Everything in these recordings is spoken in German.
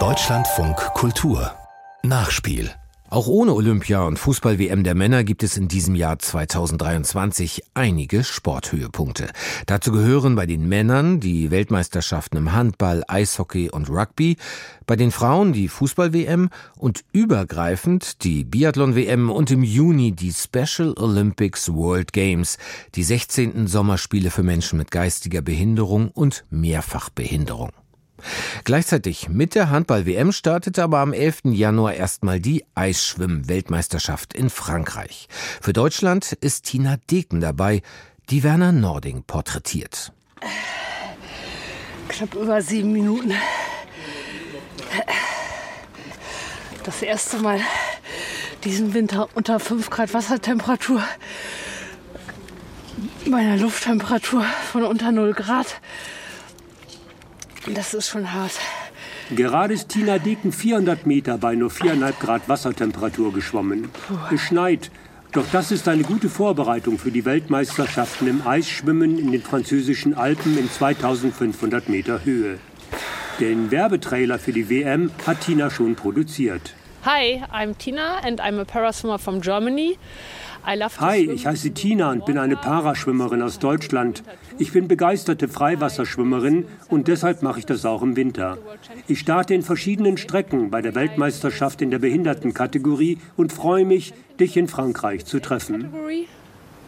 Deutschlandfunk Kultur Nachspiel auch ohne Olympia und Fußball-WM der Männer gibt es in diesem Jahr 2023 einige Sporthöhepunkte. Dazu gehören bei den Männern die Weltmeisterschaften im Handball, Eishockey und Rugby, bei den Frauen die Fußball-WM und übergreifend die Biathlon-WM und im Juni die Special Olympics World Games, die 16. Sommerspiele für Menschen mit geistiger Behinderung und Mehrfachbehinderung. Gleichzeitig mit der Handball-WM startete aber am 11. Januar erstmal die Eisschwimm-Weltmeisterschaft in Frankreich. Für Deutschland ist Tina Deken dabei, die Werner Nording porträtiert. Knapp über sieben Minuten. Das erste Mal diesen Winter unter 5 Grad Wassertemperatur. Meiner Lufttemperatur von unter 0 Grad. Das ist schon hart. Gerade ist Tina Deken 400 Meter bei nur 4,5 Grad Wassertemperatur geschwommen. Es schneit, doch das ist eine gute Vorbereitung für die Weltmeisterschaften im Eisschwimmen in den französischen Alpen in 2500 Meter Höhe. Den Werbetrailer für die WM hat Tina schon produziert. Hi, I'm Tina and I'm a paraswimmer from Germany. Hi, ich heiße Tina und bin eine Paraschwimmerin aus Deutschland. Ich bin begeisterte Freiwasserschwimmerin und deshalb mache ich das auch im Winter. Ich starte in verschiedenen Strecken bei der Weltmeisterschaft in der Behindertenkategorie und freue mich, dich in Frankreich zu treffen.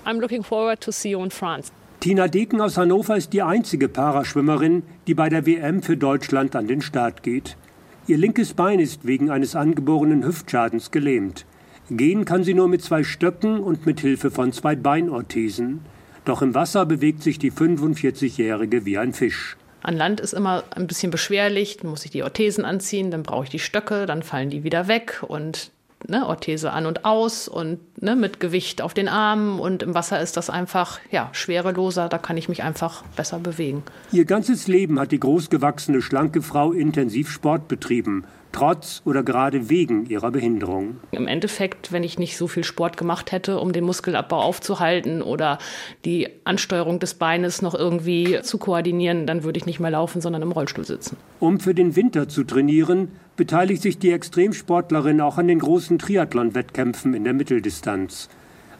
I'm looking forward to see you in France. Tina Deken aus Hannover ist die einzige Paraschwimmerin, die bei der WM für Deutschland an den Start geht. Ihr linkes Bein ist wegen eines angeborenen Hüftschadens gelähmt. Gehen kann sie nur mit zwei Stöcken und mit Hilfe von zwei Beinorthesen. Doch im Wasser bewegt sich die 45-Jährige wie ein Fisch. An Land ist immer ein bisschen beschwerlich, dann muss ich die Orthesen anziehen, dann brauche ich die Stöcke, dann fallen die wieder weg und ne, Orthese an und aus und ne, mit Gewicht auf den Armen und im Wasser ist das einfach ja, schwereloser, da kann ich mich einfach besser bewegen. Ihr ganzes Leben hat die großgewachsene, schlanke Frau intensiv Sport betrieben trotz oder gerade wegen ihrer Behinderung. Im Endeffekt, wenn ich nicht so viel Sport gemacht hätte, um den Muskelabbau aufzuhalten oder die Ansteuerung des Beines noch irgendwie zu koordinieren, dann würde ich nicht mehr laufen, sondern im Rollstuhl sitzen. Um für den Winter zu trainieren, beteiligt sich die Extremsportlerin auch an den großen Triathlon-Wettkämpfen in der Mitteldistanz.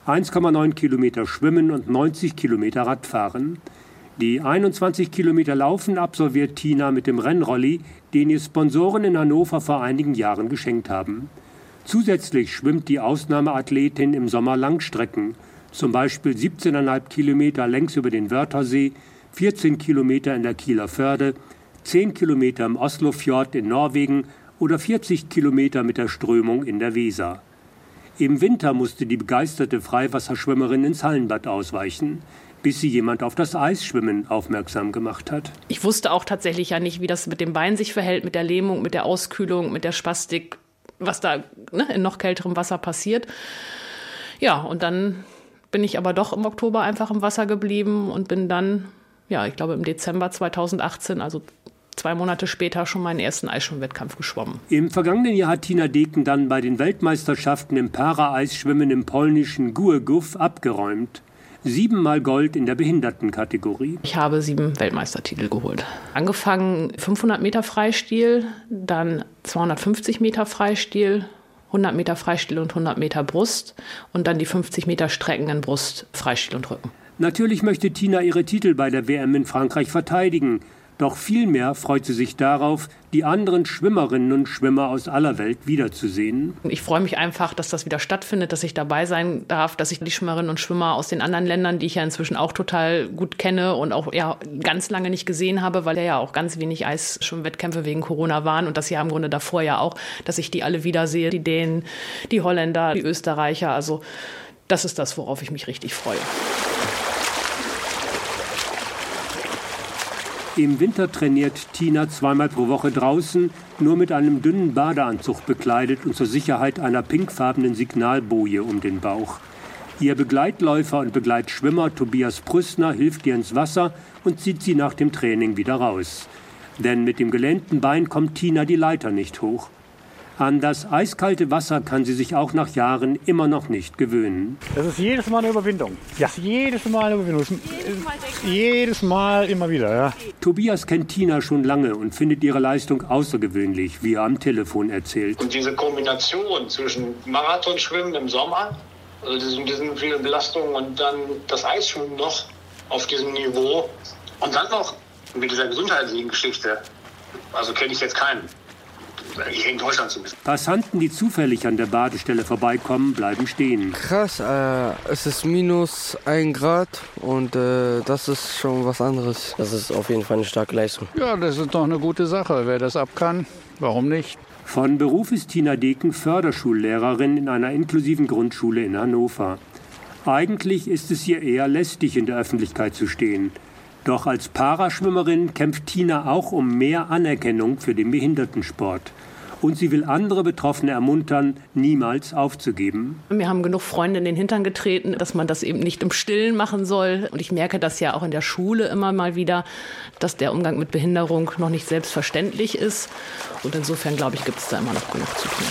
1,9 Kilometer Schwimmen und 90 Kilometer Radfahren. Die 21 Kilometer Laufen absolviert Tina mit dem Rennrolli, den ihr Sponsoren in Hannover vor einigen Jahren geschenkt haben. Zusätzlich schwimmt die Ausnahmeathletin im Sommer Langstrecken, zum Beispiel 17,5 Kilometer längs über den Wörthersee, 14 Kilometer in der Kieler Förde, 10 Kilometer im Oslofjord in Norwegen oder 40 Kilometer mit der Strömung in der Weser. Im Winter musste die begeisterte Freiwasserschwimmerin ins Hallenbad ausweichen bis sie jemand auf das Eisschwimmen aufmerksam gemacht hat. Ich wusste auch tatsächlich ja nicht, wie das mit dem Bein sich verhält, mit der Lähmung, mit der Auskühlung, mit der Spastik, was da ne, in noch kälterem Wasser passiert. Ja, und dann bin ich aber doch im Oktober einfach im Wasser geblieben und bin dann, ja, ich glaube im Dezember 2018, also zwei Monate später schon meinen ersten Eisschwimmwettkampf geschwommen. Im vergangenen Jahr hat Tina Deken dann bei den Weltmeisterschaften im Para-Eisschwimmen im polnischen Gueguf abgeräumt siebenmal Gold in der Behindertenkategorie. Ich habe sieben Weltmeistertitel geholt. Angefangen 500 Meter Freistil, dann 250 Meter Freistil, 100 Meter Freistil und 100 Meter Brust und dann die 50 Meter Strecken in Brust, Freistil und Rücken. Natürlich möchte Tina ihre Titel bei der WM in Frankreich verteidigen. Doch vielmehr freut sie sich darauf, die anderen Schwimmerinnen und Schwimmer aus aller Welt wiederzusehen. Ich freue mich einfach, dass das wieder stattfindet, dass ich dabei sein darf, dass ich die Schwimmerinnen und Schwimmer aus den anderen Ländern, die ich ja inzwischen auch total gut kenne und auch ja, ganz lange nicht gesehen habe, weil ja auch ganz wenig Eisschwimmwettkämpfe wegen Corona waren und das ja im Grunde davor ja auch, dass ich die alle wiedersehe, die Dänen, die Holländer, die Österreicher. Also das ist das, worauf ich mich richtig freue. Im Winter trainiert Tina zweimal pro Woche draußen, nur mit einem dünnen Badeanzug bekleidet und zur Sicherheit einer pinkfarbenen Signalboje um den Bauch. Ihr Begleitläufer und Begleitschwimmer Tobias Prüssner hilft ihr ins Wasser und zieht sie nach dem Training wieder raus. Denn mit dem gelähmten Bein kommt Tina die Leiter nicht hoch. An das eiskalte Wasser kann sie sich auch nach Jahren immer noch nicht gewöhnen. Das ist jedes Mal eine Überwindung. Ja, jedes Mal eine Überwindung. Jedes Mal, jedes Mal immer wieder, ja. Tobias kennt Tina schon lange und findet ihre Leistung außergewöhnlich, wie er am Telefon erzählt. Und diese Kombination zwischen Marathonschwimmen im Sommer, also diesen, diesen vielen Belastungen und dann das Eisschwimmen noch auf diesem Niveau und dann noch mit dieser gesundheitlichen Geschichte, also kenne ich jetzt keinen hier in Deutschland zumindest. Passanten, die zufällig an der Badestelle vorbeikommen, bleiben stehen. Krass, äh, es ist minus ein Grad und äh, das ist schon was anderes. Das ist auf jeden Fall eine starke Leistung. Ja, das ist doch eine gute Sache. Wer das ab kann, warum nicht? Von Beruf ist Tina Deken Förderschullehrerin in einer inklusiven Grundschule in Hannover. Eigentlich ist es ihr eher lästig, in der Öffentlichkeit zu stehen. Doch als Paraschwimmerin kämpft Tina auch um mehr Anerkennung für den Behindertensport. Und sie will andere Betroffene ermuntern, niemals aufzugeben. Wir haben genug Freunde in den Hintern getreten, dass man das eben nicht im Stillen machen soll. Und ich merke das ja auch in der Schule immer mal wieder, dass der Umgang mit Behinderung noch nicht selbstverständlich ist. Und insofern, glaube ich, gibt es da immer noch genug zu tun.